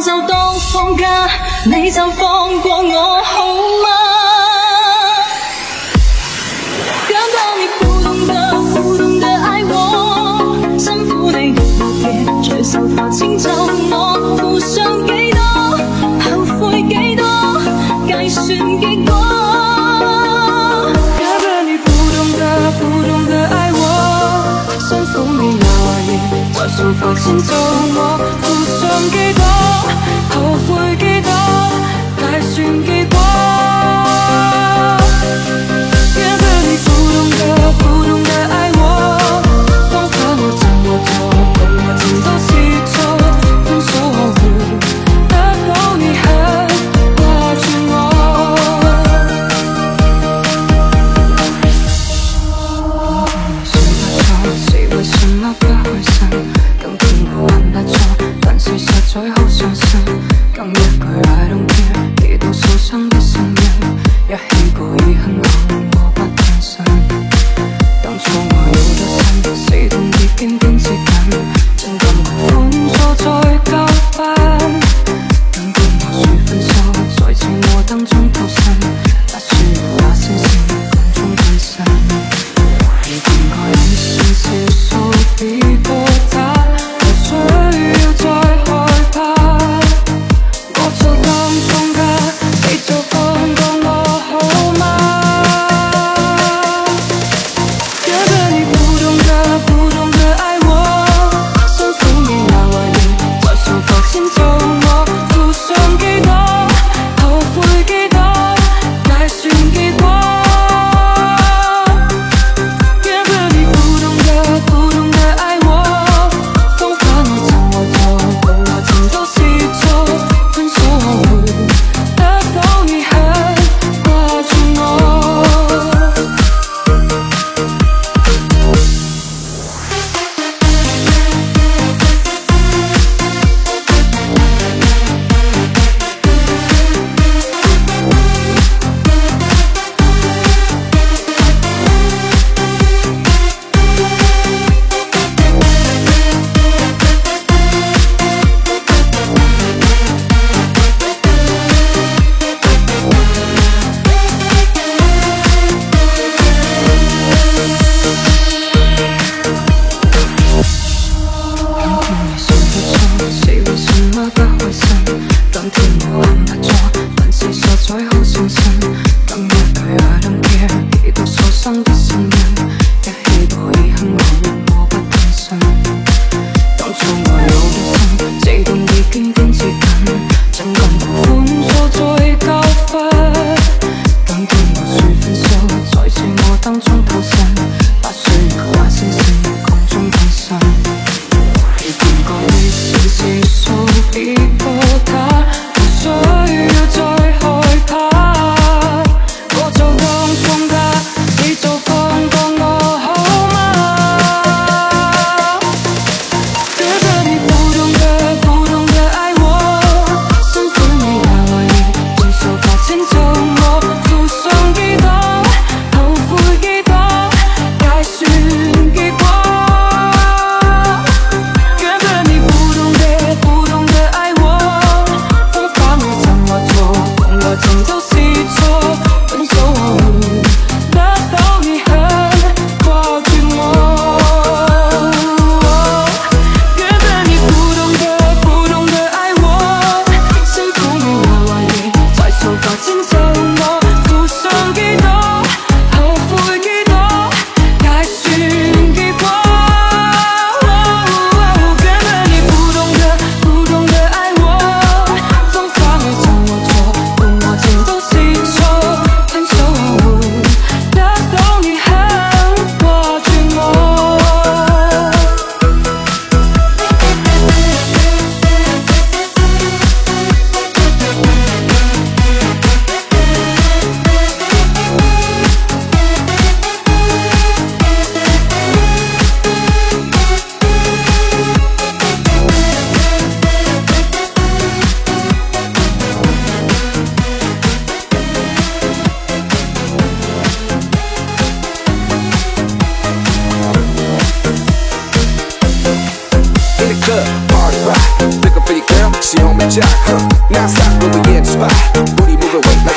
就当放假你就放过我好吗？根本你不懂得不懂得爱我辛苦你日或夜在受罚迁就我付上几多后悔几多计算结果无法迁做我付上几多后悔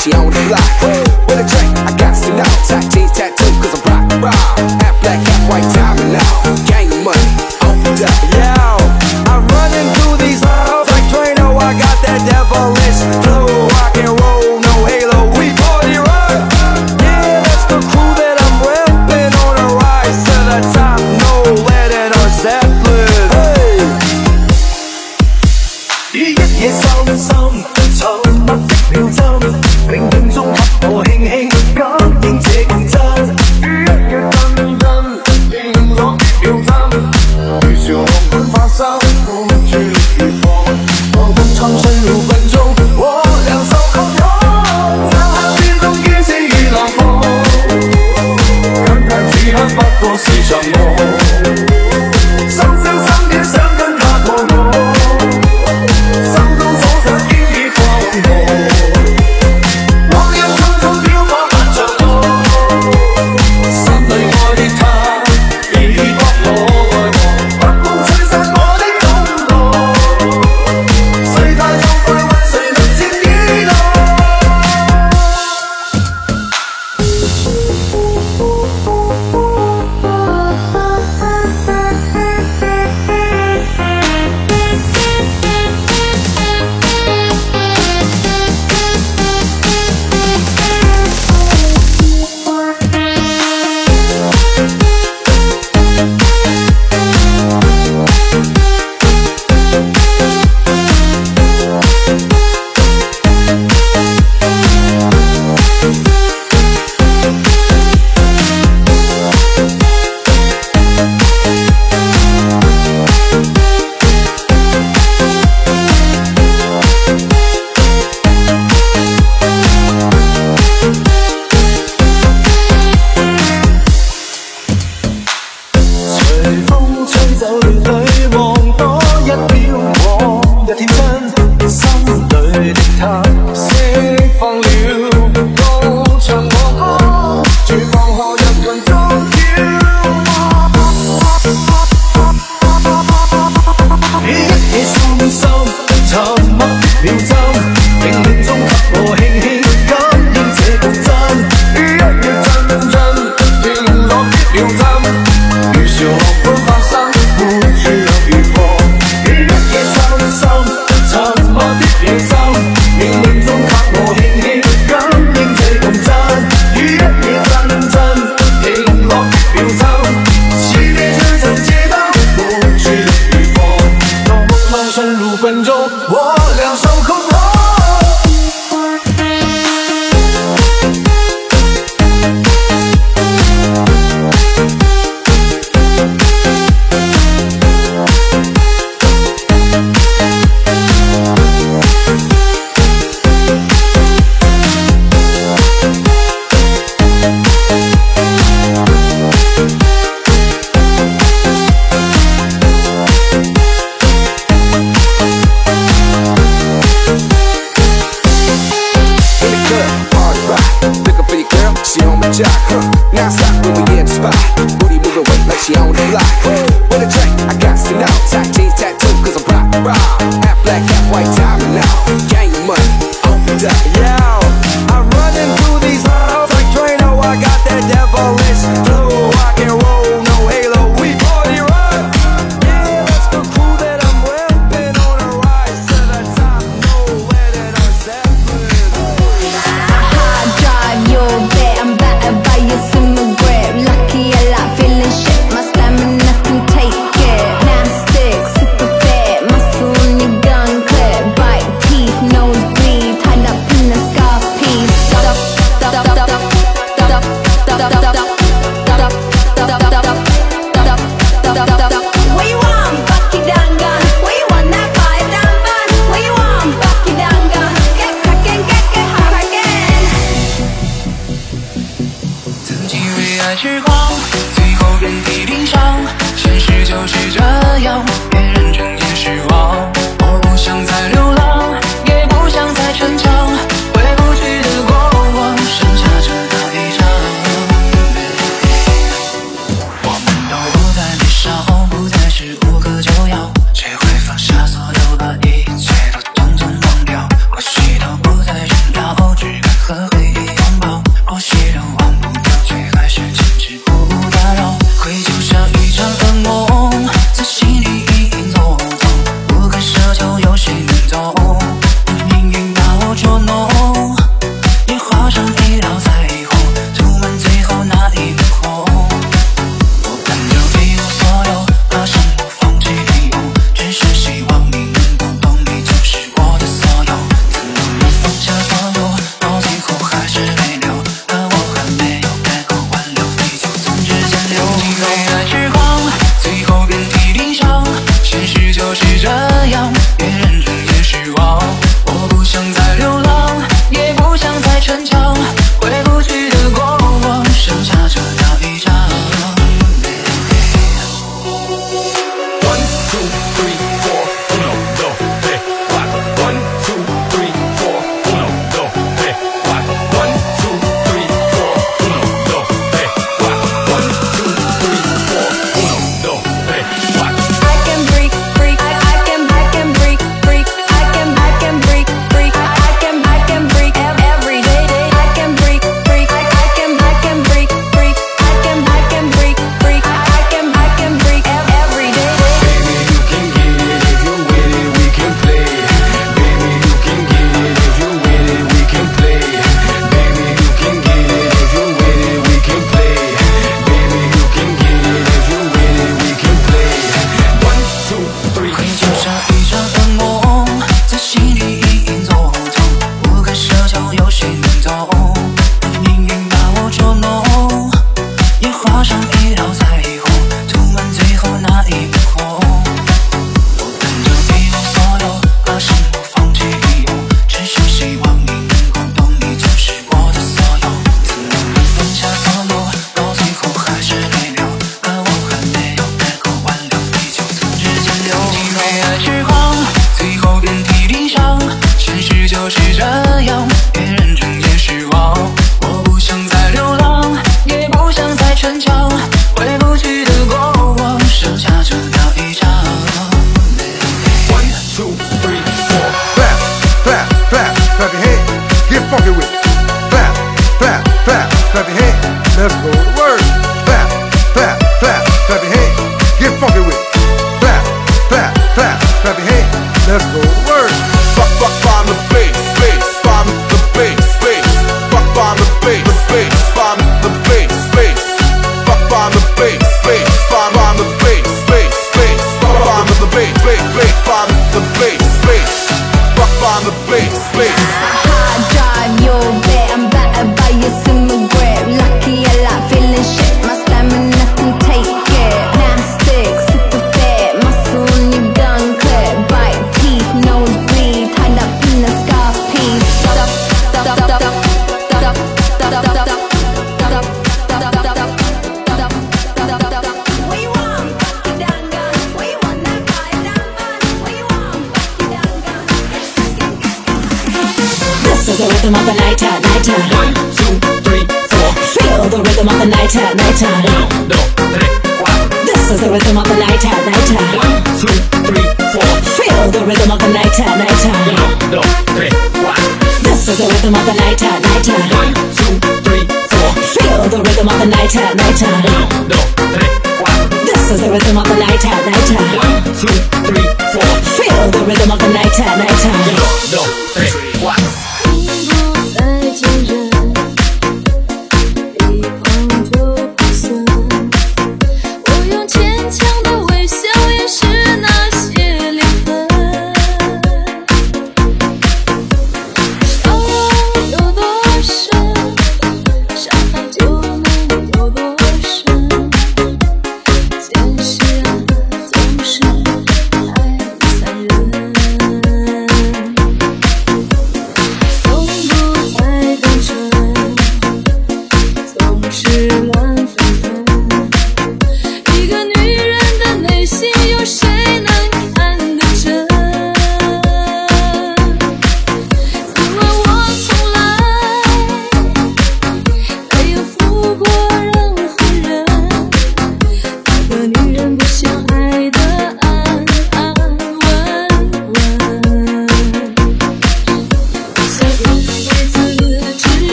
she on the block. She on the block. nighter, nighter. Uno, dos, tres, cuatro. This is the rhythm of the nighter, nighter. One, two, three, four. Feel the rhythm of the nighter, nighter. Uno, dos, tres, cuatro. This is the rhythm of the nighter, nighter. One, two, three, four. Feel the rhythm of the nighter, nighter.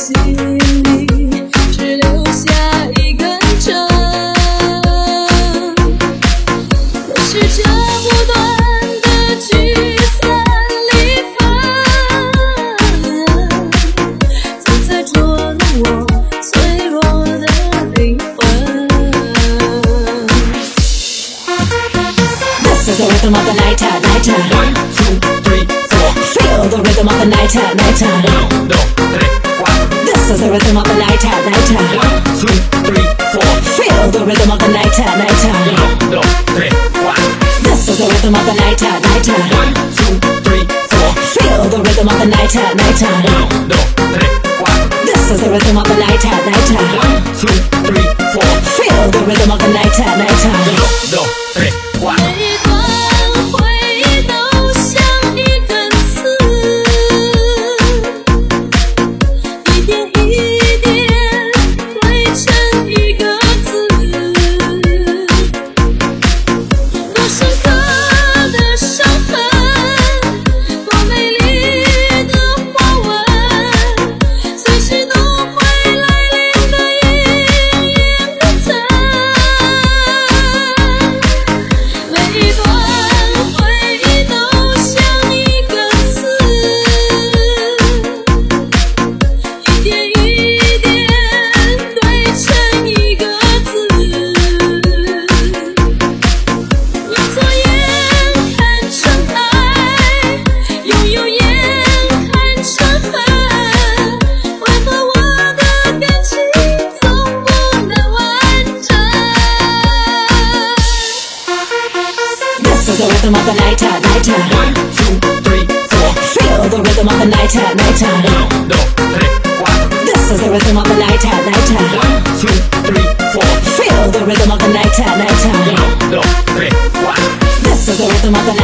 心里只留下一根针，可是剪不断的聚散离分，总在捉弄我脆弱的灵魂。night, time, night. time. This is the rhythm of the night, at night. One, two, three, four. Feel the rhythm of the night.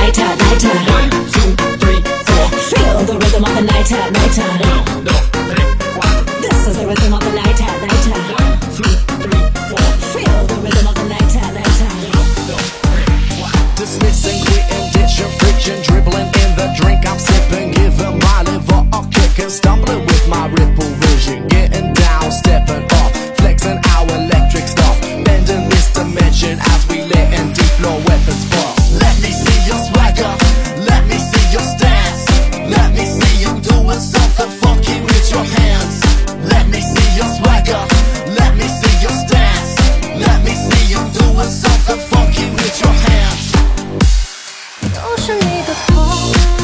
nighter, nighter. One, two, three, four. Feel the rhythm of the nighter, nighter. Uno, dos, tres, cuatro. This is the rhythm of the night. fall